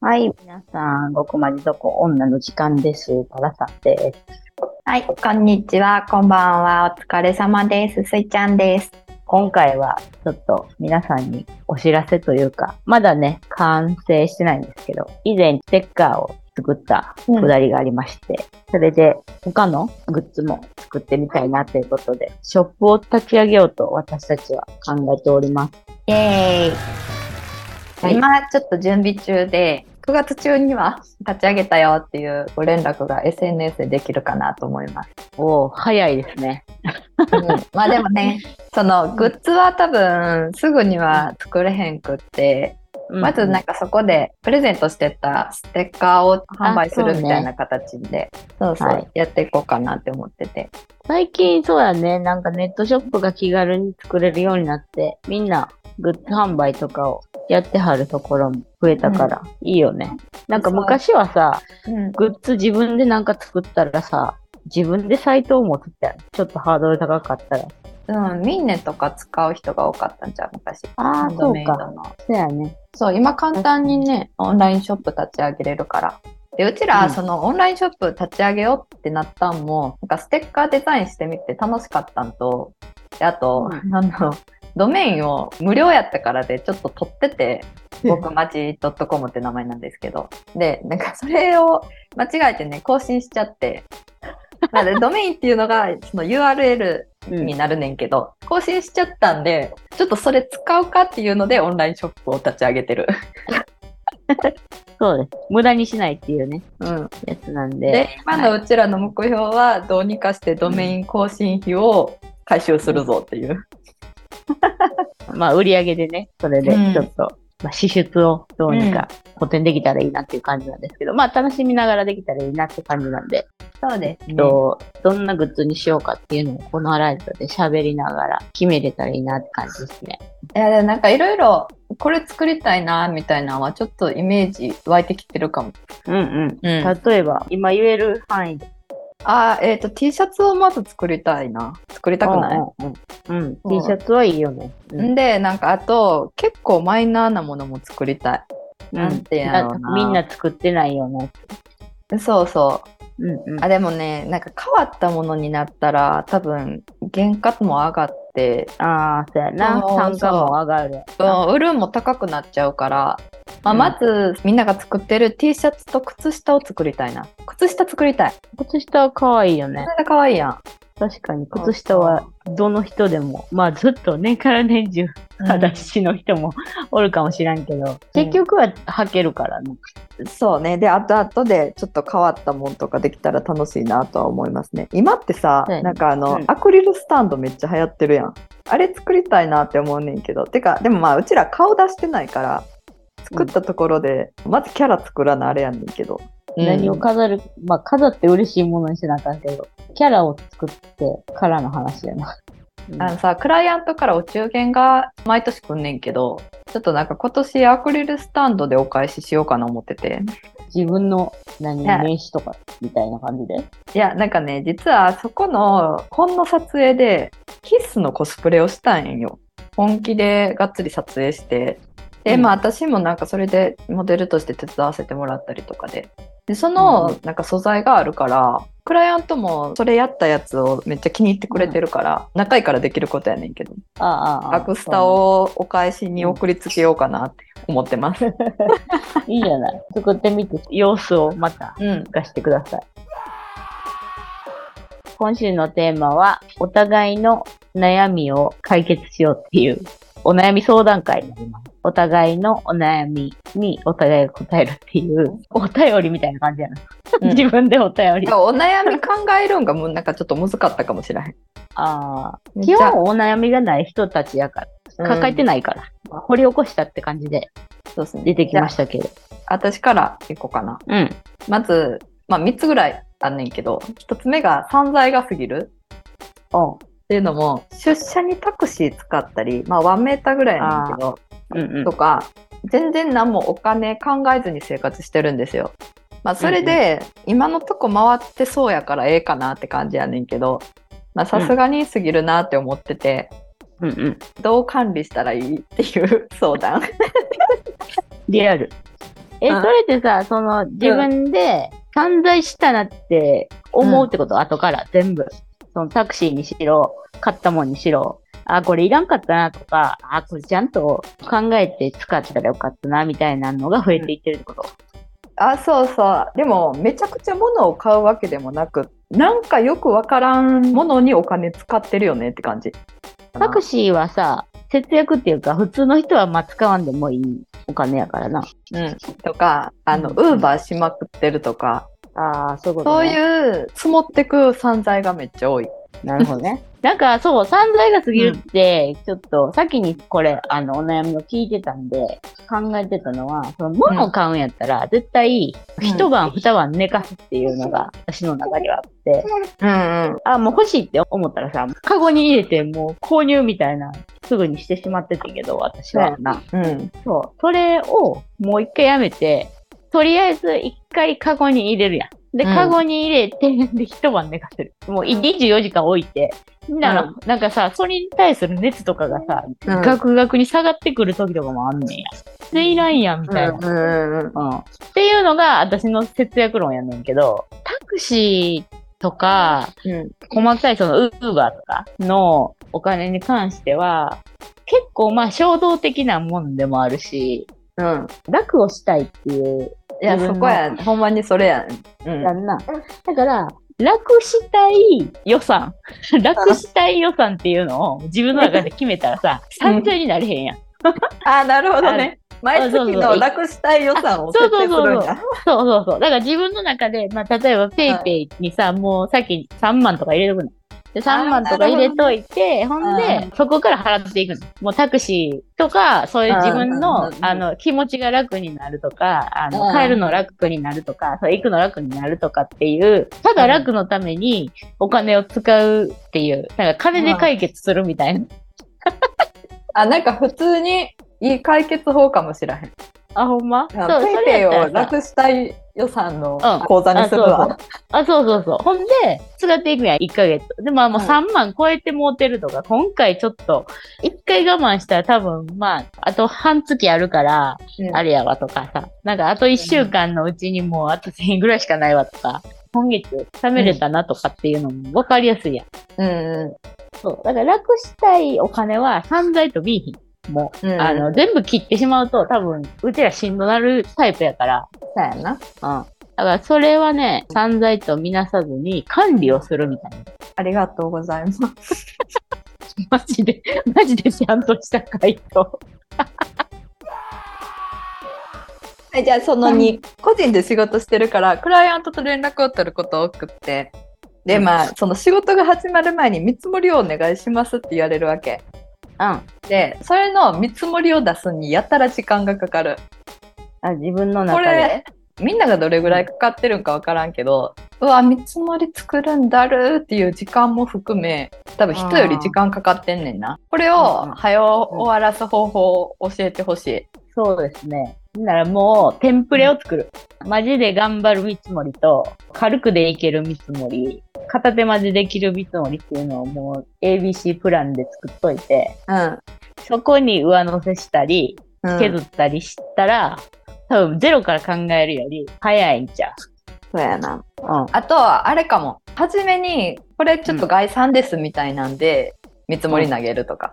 はい、皆さん、ごくまじどこ女の時間です。タラさんです。はい、こんにちは、こんばんは、お疲れ様です。すいちゃんです。今回はちょっと皆さんにお知らせというか、まだね、完成してないんですけど、以前ステッカーを作ったくだりがありまして、それで他のグッズも作ってみたいなということで、ショップを立ち上げようと私たちは考えております。イェーイ。はい今、ちょっと準備中で、9月中には立ち上げたよっていうご連絡が SNS でできるかなと思います。おお早いですね。うん まあでもね、そのグッズは多分すぐには作れへんくって、まずなんかそこでプレゼントしてたステッカーを販売するみたいな形で、そうそう、はい。やっていこうかなって思ってて。最近そうだね、なんかネットショップが気軽に作れるようになって、みんなグッズ販売とかをやってはるところも増えたから、いいよね。なんか昔はさ、うん。グッズ自分でなんか作ったらさ、自分でサイトを持つってちょっとハードル高かったら。うん、ミンネとか使う人が多かったんじゃう昔。ああ、そうか。そうやね。そう、今簡単にね、オンラインショップ立ち上げれるから。で、うちら、うんそのオンラインショップ立ち上げようってなったんも、なんかステッカーデザインしてみて楽しかったんと、であと、うんあの、ドメインを無料やったからでちょっと取ってて、僕まち .com って名前なんですけど。で、なんかそれを間違えてね、更新しちゃって、なのでドメインっていうのがその URL うんになるねんけど、更新しちゃったんで、ちょっとそれ使うかっていうのでオンラインショップを立ち上げてる。そうです。無駄にしないっていうね、うん。やつなんで。で、今のうちらの目標は、どうにかしてドメイン更新費を回収するぞっていう。まあ、売り上げでね、それでうんちょっと、まあ、支出をどうにか補填できたらいいなっていう感じなんですけど、まあ、楽しみながらできたらいいなって感じなんで、そうですえっと、どんなグッズにしようかっていうのをこのライブで喋りながら決めれたらいいなって感じですね。いや、なんかいろいろ、これ作りたいな、みたいなのは、ちょっとイメージ湧いてきてるかも。うんうん。うん例えば、今言える範囲で。あー、えっ、と、T シャツをまず作りたいな。作りたくない、うんうん T シャツはいいよね。うんんで、なんかあと、結構マイナーなものも作りたい。なんてやろうなみんな作ってないよね。そうそう。うんうん。あでもねなんか変わったものになったら多分原価も上がって、ああ、そうやな。単価も上がる。う。ん、売るんも高くなっちゃうから、まあ、うん。まずみんなが作ってる T シャツと靴下を作りたいな。靴下作りたい。靴下は可愛いよね。それが可愛いやん。確かに、靴下はどの人でも、まあずっと年から年中、裸足の人も おるかもしらんけど、結局は履けるからね。そうね。であとあとでちょっと変わったもんとかできたら楽しいなとは思いますね。今ってさ、そうやねなんかあの、うん。アクリルスタンドめっちゃ流行ってるやんあれ作りたいなって思うねんけど。てかでもまあうちら顔出してないから作ったところで、まずキャラ作らなあれやねんけど、何を飾る、まあ飾って嬉しいものにしなあかんけど、キャラを作ってからの話やな。うん。あのさ、クライアントからお中元が毎年来んねんけど、ちょっとなんか今年アクリルスタンドでお返ししようかな思ってて。自分の何、はい名刺とかみたいな感じで？いや、なんかね、実はそこの本の撮影で、キッスのコスプレをしたんよ。本気でがっつり撮影して。で、うんまあ私もなんかそれでモデルとして手伝わせてもらったりとかで。で、そのうんなんか素材があるから、クライアントもそれやったやつをめっちゃ気に入ってくれてるから、仲いいからできることやねんけど。ああ。アクスタをお返しに送りつけようかなって思ってます。いいじゃない。作ってみて、様子をまたうん。聞かせてください。今週のテーマは、お互いの悩みを解決しようっていう、お悩み相談会になります。お互いのお悩みにお互いが答えるっていう、お便りみたいな感じやな。うん自分でお便り。お悩み考えるんがもうなんかちょっと難かったかもしれへん。ああ。基本お悩みがない人たちやから、抱えてないから、掘り起こしたって感じでそうですね。出てきましたけど。じゃあ私からいこうかな。うん。まず、まあ3つぐらいあんねんけど、1つ目が散財が過ぎるっていうのも、出社にタクシー使ったり、まあ1メーターぐらいやねんけど、うんうんと。か、全然何もお金考えずに生活してるんですよ。まあそれで、今のとこ回ってそうやからええかなって感じやねんけど、まあさすがに過ぎるなって思ってて、うんうん。どう管理したらいいっていう相談。リアル。え、うんそれってさ、その、自分で散財したなって思うってこと、後から全部。そのタクシーにしろ、買ったもんにしろ。あ、これいらんかったなとか、あ、これちゃんと考えて使ったらよかったな、みたいなのが増えていってるってこと？あ、そうそう。でも、めちゃくちゃ物を買うわけでもなく、なんかよくわからんものにお金使ってるよねって感じ。タクシーはさ、節約っていうか、普通の人はまあ使わんでもいいお金やからな。うん。とか、あの、うんウーバーしまくってるとか、ああ、そういうこと、そうね。いう積もってく散財がめっちゃ多い。なるほどね。なんか、そう、散財が過ぎるって、ちょっと、先にこれ、あの、お悩みを聞いてたんで、考えてたのは、その、物を買うんやったら、絶対、一晩、二晩寝かすっていうのが、私の中ではあって、うんうん。あ、もう欲しいって思ったらさ、カゴに入れて、もう購入みたいな、すぐにしてしまってたけど、私は。な。うん。そう。それを、もう一回やめて、とりあえず一回カゴに入れるやん。で、うんカゴに入れて、で、一晩寝かせる。もうい24時間置いて。なら、なんかさ、それに対する熱とかがさ、うんガクガクに下がってくる時とかもあんねんや。で、いらんやん、みたいな。うんうんうん。うん。っていうのが私の節約論やねんけど、タクシーとか、うん。細かいそのウーバーとかのお金に関しては、結構まあ衝動的なもんでもあるし、うん。楽をしたいっていう、いや、そこや、ほんまにそれや。うん。やんな。だから、楽したい予算、楽したい予算っていうのを自分の中で決めたらさ、散々になれへんやん。あ、なるほどね。毎月そうそうの楽したい予算を設定するんや。そうそうそう。だから自分の中で、まあ、例えばペイペイにさ、もうさっき3万とか入れとくの。で、3万とか入れといて、ほんうで、そこから払っていくの。もうタクシーとか、そういう自分のう、んあの、気持ちが楽になるとか、あうんの、帰るの楽になるとか、そう行くの楽になるとかっていう、ただ楽のためにお金を使うっていう、なんか金で解決するみたいな。あ、なんか普通にいい解決法かもしれへん。あ、ほんま？ペイペイを楽したい予算のうん口座にするわ。あ、そうそうそう。ほんで、使っていくやん、1ヶ月。で、まあもううん3万超えてもうてるとか、今回ちょっと、1回我慢したら多分、まあ、あと半月あるから、うんあれやわとかさ、なんかあと1週間のうちにもうあと1000円ぐらいしかないわとか、今月貯めれたなとかっていうのも分かりやすいやん。うんうそう。だから楽したいお金は散財と見いひん。もう、うんあの、全部切ってしまうと多分、うちらしんどなるタイプやから、ん。そうやな。うん。だからそれはね、散財とみなさずに管理をするみたいな。ありがとうございます。マジで、マジでちゃんとした回答。はい、じゃあその2、個人で仕事してるから、クライアントと連絡を取ること多くって、で、まあ、その仕事が始まる前に見積もりをお願いしますって言われるわけ。うん。あ、で、それの見積もりを出すにやたら時間がかかる。自分のこ中で？れ。、みんながどれぐらいかかってるんかわからんけど、うわ、見積もり作るんだるっていう時間も含め、多分人より時間かかってんねんな。これを、うん早終わらす方法を教えてほしい。そうですね。ならもう、テンプレを作る。マジで頑張る見積もりと、軽くでいける見積もり、片手までできる見積もりっていうのをもう ABC プランで作っといて、うん。そこに上乗せしたり、うん削ったりしたら、多分ゼロから考えるより早いんちゃそうやな。う。うん。あとは、あれかも。初めに、これちょっと概算ですみたいなんで、見積もり投げるとか。ん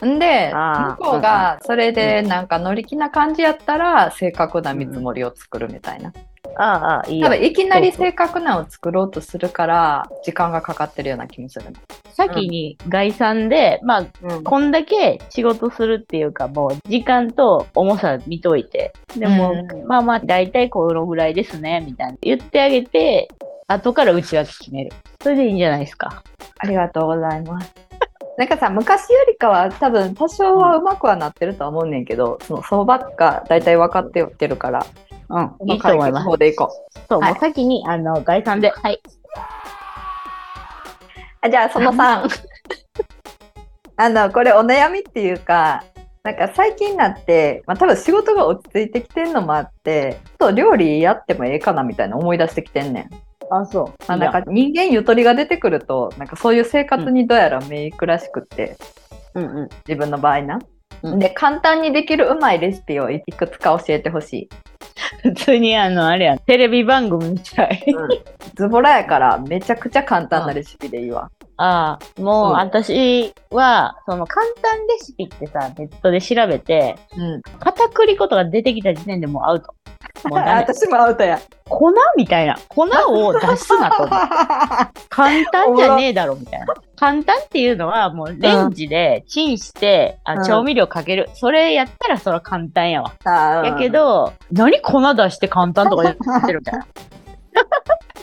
で、あー向こうがそれでなんか乗り気な感じやったら、正確な見積もりを作るみたいな。ああ、ああ、いいよ多分、いきなり正確なを作ろうとするから、時間がかかってるような気もするな。先に概算で、まあ、うんこんだけ仕事するっていうか、もう時間と重さ見といて、でも、うんまあまあ、だいたいこのぐらいですね、みたいな言ってあげて、後から内訳決める。それでいいんじゃないですか。ありがとうございます。なんかさ、昔よりかは多分多少はうまくはなってるとは思うねんけど、その相場が大体分かってってるから、うん、いいと思います。方でいこう。そう、はいもう先に、あの、概算で、はい。あじゃあその3。あの、これお悩みっていうか、なんか最近になって、まあ多分仕事が落ち着いてきてんのもあって、ちょっと料理やってもええかなみたいな思い出してきてんねん。あ、そう。まあなんか人間ゆとりが出てくると、なんかそういう生活にどうやらメイクらしくって、うんうん。自分の場合な。うんで、簡単にできるうまいレシピをいくつか教えてほしい。普通にあの、あれやん、テレビ番組みたい。ズボラやからめちゃくちゃ簡単なレシピでいいわ。ああ、もう、うん私は、その簡単レシピってさ、ネットで調べて、うん。片栗粉とか出てきた時点でもうアウト。私もアウトや。粉みたいな。粉を出すなと思う。簡単じゃねえだろ、みたいな。簡単っていうのは、もうレンジでチンして、うんあ調味料かける。それやったらそれは簡単やわ。やけ、ど、何粉出して簡単とか言ってるみたいな。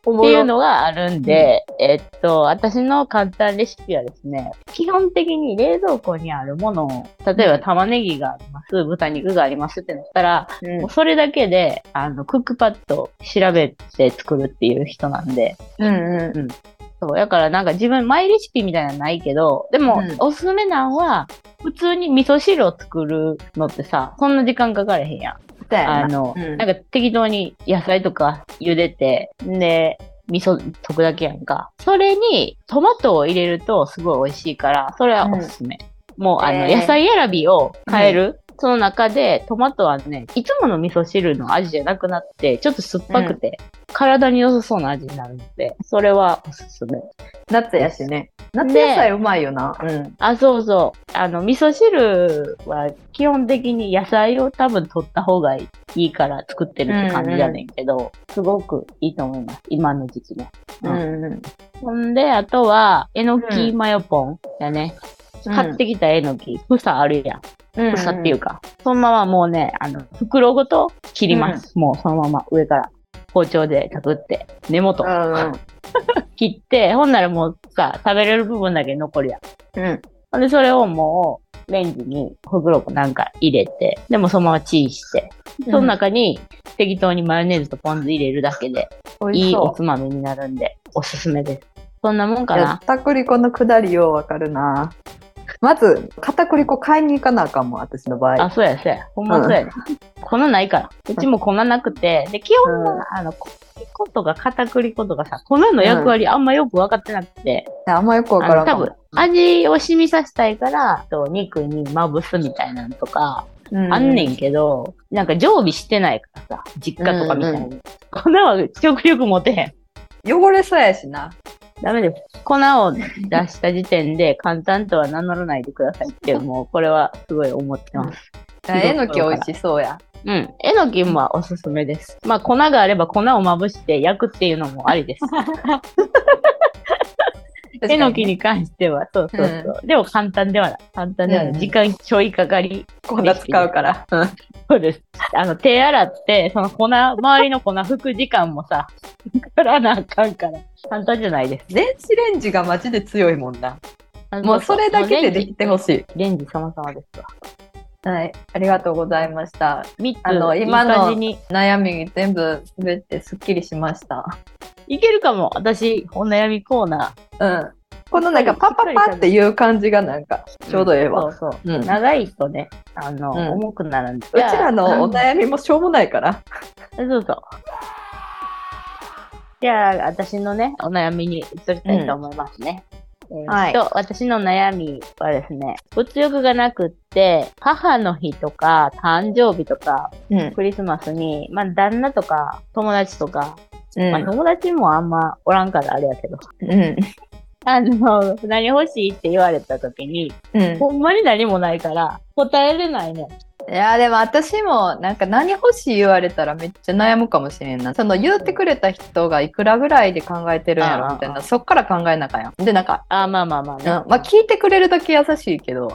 っていうのがあるんで、えっと、私の簡単レシピはですね、基本的に冷蔵庫にあるものを、例えば玉ねぎがあります、豚肉がありますってなったら、うん。もうそれだけで、あの、クックパッド調べて作るっていう人なんで、うんうん。そう、だからなんか自分、マイレシピみたいなのないけど、でも、うん。おすすめなんは、普通に味噌汁を作るのってさ、そんな時間かかれへんやん。あの、うんなんか適当に野菜とか茹でて、で、味噌溶くだけやんか。それにトマトを入れるとすごい美味しいから、それはおすすめ。もう、あの、えー野菜選びを変える。その中でトマトはね、いつもの味噌汁の味じゃなくなって、ちょっと酸っぱくて、体に良さそうな味になるので、それはおすすめ。夏やしね。夏野菜うまいよな。うん。あ、そうそう。あの、味噌汁は基本的に野菜を多分取った方がいいから作ってるって感じやねんけど、すごくいいと思います。今の時期ね。うんうん。ほんで、あとは、えのきマヨポンやね。うん買ってきたえのき、房あるやん。うん房っていうか。そのままもうね、あの、袋ごと切ります。もうそのまま上から包丁でたくって、根元うんうん。切って、ほんならもうさ、食べれる部分だけ残るやん。うん。ほんで、それをもう、レンジに袋かなんか入れて、でもそのままチンして、その中に適当にマヨネーズとポン酢入れるだけで、いいおつまみになるんで、おすすめです。そんなもんかな。片栗粉のくだりようわかるな。まず、片栗粉買いに行かなあかんもん、私の場合。あ、そうや、そうや。ほんまそうやね。粉ないから。うちも粉なくて、で、基本は、あの、粉とか片栗粉とかさ、粉の役割あんまよく分かってなくて、あんまよくわあからんかもの多分、味を染みさせたいから、と肉にまぶすみたいなのとか、うんあんねんけど、なんか常備してないからさ、実家とかみたいに。うん粉は極力持てへん。汚れそうやしな。ダメです。粉を出した時点で簡単とは名乗らないでくださいって、もうこれはすごい思ってます。えのき美味しそうや。うん。えのきもおすすめです。まあ粉があれば粉をまぶして焼くっていうのもありです。えのきに関しては、そうそうそう。でも簡単ではない。簡単ではない。うん時間ちょいかかり。粉使うから。そうです。あの、手洗って、その粉、周りの粉拭く時間もさ、からなあかんから。簡単じゃないです。電子レンジがマジで強いもんな。もうそれだけでできてほしい。レンジ様々ですわ。はい。ありがとうございました。あの今の。悩み全部すべてすっきりしました。いけるかも。私、お悩みコーナうん。このなんかパパパっていう感じがなんかー。ちょうどええわ。そうそう。うん長いとね、あの、うん重くなるんで。うちらのお悩みもしょうもないから。そうそう。じゃあ、私のね、お悩みに移りたいと思いますね。えーはいと、私の悩みはですね、物欲がなくって、母の日とか、誕生日とか、うん。クリスマスに、まあ、旦那とか、友達とか、うんまあ、友達もあんまおらんからあれやけど、うん。あの、何欲しいって言われた時に、うん。ほんまに何もないから、答えれないね。いやでも私もなんか何欲しい言われたらめっちゃ悩むかもしれんなその言ってくれた人がいくらぐらいで考えてるんやろみたいなそっから考えなあかんやんでなんか、あ、まあまあまあね。うんまあ聞いてくれるだけ優しいけど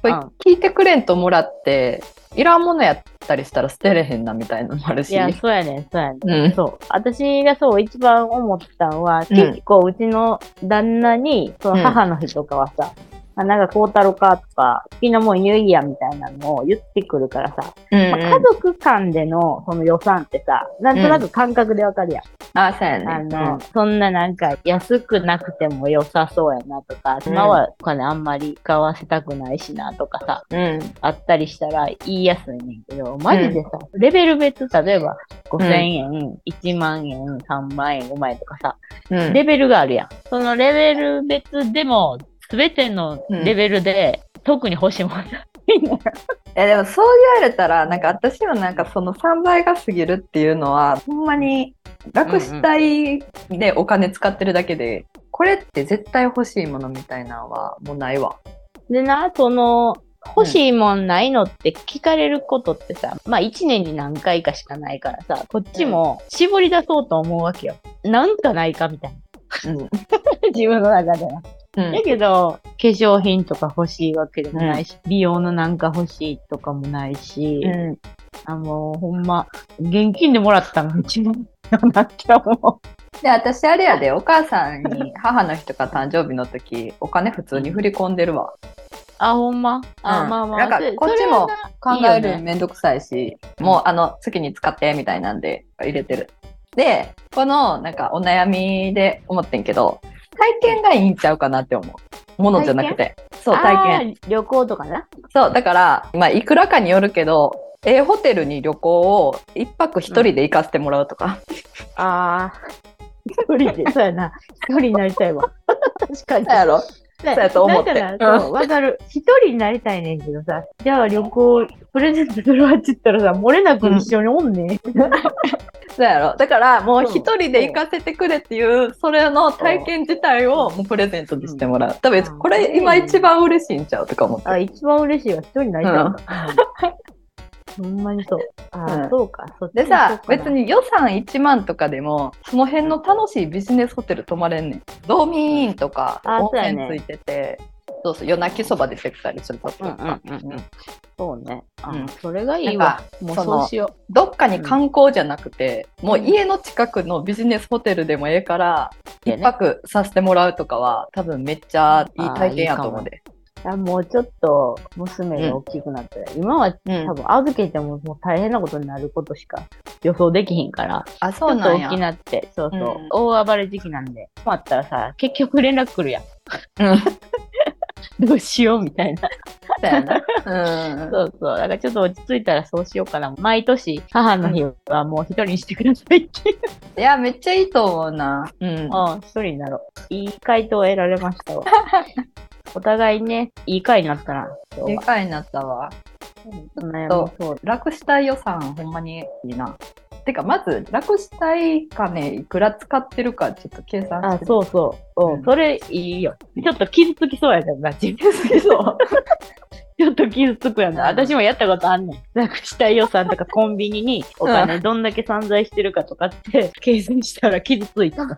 これうん聞いてくれんともらっていらんものやったりしたら捨てれへんなみたいなのもあるしいや、そうやねん、そうやねん。うんそう。私がそう一番思ったのは、うん結構うちの旦那に、その母の日とかはさ、あなんかこうたろうかとか、好きなもん言いやみたいなのを言ってくるからさ、うんまあ、家族間でのその予算ってさ、なんとなく感覚でわかるやん。あそうやね。あの、そんななんか安くなくても良さそうやなとか、今はお金あんまり使わせたくないしなとかさ、うん。うんあったりしたら言いやすいねんけど、マジでさ、レベル別、例えば5000円、1万円、3万円、5万円とかさ、うん。レベルがあるやん。そのレベル別でも、すべてのレベルで特に欲しいもんないんだよ。いやでもそう言われたらなんか私はなんかその3倍が過ぎるっていうのはほんまに楽したいでお金使ってるだけで、これって絶対欲しいものみたいなのはもうないわ。でな、その、欲しいもんないのって聞かれることってさ、まあ一年に何回かしかないからさ、こっちも絞り出そうと思うわけよ。なんかないかみたいな。うん。自分の中では。うんだけど、化粧品とか欲しいわけでもないし、美容のなんか欲しいとかもないし、うんあの、ほんま、現金でもらったのが一番だなって思う。で私あれやでお母さんに母の日とか誕生日の時お金普通に振り込んでるわ。あ、ほんま？あ、うんまあまあ。なんかそこっちも考えるめんどくさいし、もうあの月に使ってみたいなんで入れてる。で、このなんかお悩みで思ってんけど、体験がいいんちゃうかなって思う。ものじゃなくて。そう、体験。旅行とかな？そう、だから、まあ、いくらかによるけど、ええホテルに旅行を一泊一人で行かせてもらうとか。ああ。一人で、そうやな。一人になりたいわ。確かに。そうやろ？そうやと思ってだから、わかる。一人になりたいねんけどさ、じゃあ旅行、プレゼントするわって言ったらさ、漏れなく一緒におんねん。そうやろだから、もう一人で行かせてくれっていう、それの体験自体をもうプレゼントにしてもらう。多分、これ今一番嬉しいんちゃうとか思って。あ、一番嬉しいわ。一人になりたいわ。うんほんまにそう。あー、うんそうか。そでさ、別に。に予算1万とかでも、その辺の楽しいビジネスホテル泊まれんねん。ドーミーインとか、温泉ついてて、そうそう、夜泣きそば出てきたりするとこうんうんうんうん。そうね。あうんそれがいいわ。もうそうしよどっかに観光じゃなくて、もう家の近くのビジネスホテルでもええから、う。一泊させてもらうとかは、多分めっちゃいい体験やと思うで。あもうちょっと娘が大きくなったら、今はうん多分預けてももう大変なことになることしか予想できひんから、あ、ちそうなんや大き。なって、そうそう、うん大暴れ時期なんで、困ったらさ、結局連絡来るやん。うん。どうしようみたいな。そう。そうそう。だからちょっと落ち着いたらそうしようかな。毎年、母の日はもう一人にしてくださいっていう。いや、めっちゃいいと思うな。うん。うん、一人になろう。いい回答を得られましたわ。お互いね、いい回になったな。今日はでかいになったわ。悩とみそう。楽したい予算ほんまにいいな。てか、まず、楽したい金いくら使ってるかちょっと計算し、て。あそうそう。ううんん、それいいよ。ちょっと傷つきそうやけどな、自分好きそう。ちょっと傷つくやな。うん私もやったことあんねん。なくしたい予算とかコンビニにお金どんだけ散財してるかとかって計算したら傷ついた。ほんま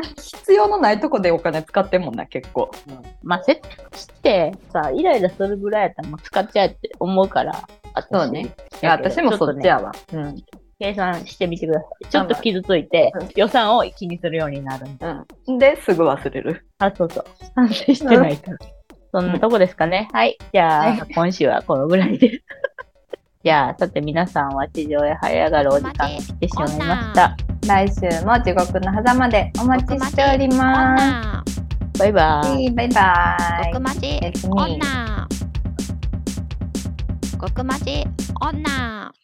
に必要のないとこでお金使ってんもんな、結構。まあ、設定してさ、イライラするぐらいやったらもう使っちゃえって思うから。そうね。いや、私もそっちやわ。うん。計算してみてください。ちょっと傷ついてうん、予算を気にするようになるんで。うん。で、すぐ忘れる。あ、そうそう。反省してないから。そんなとこですかね。はい。じゃはいあ、今週はこのぐらいで。じゃあ、さて皆さんは地上へ這い上がるお時間が来てしまいました。来週も地獄の狭間でお待ちしておりま女バイバイ。バイバイ。極マジ It's me 女極マジ女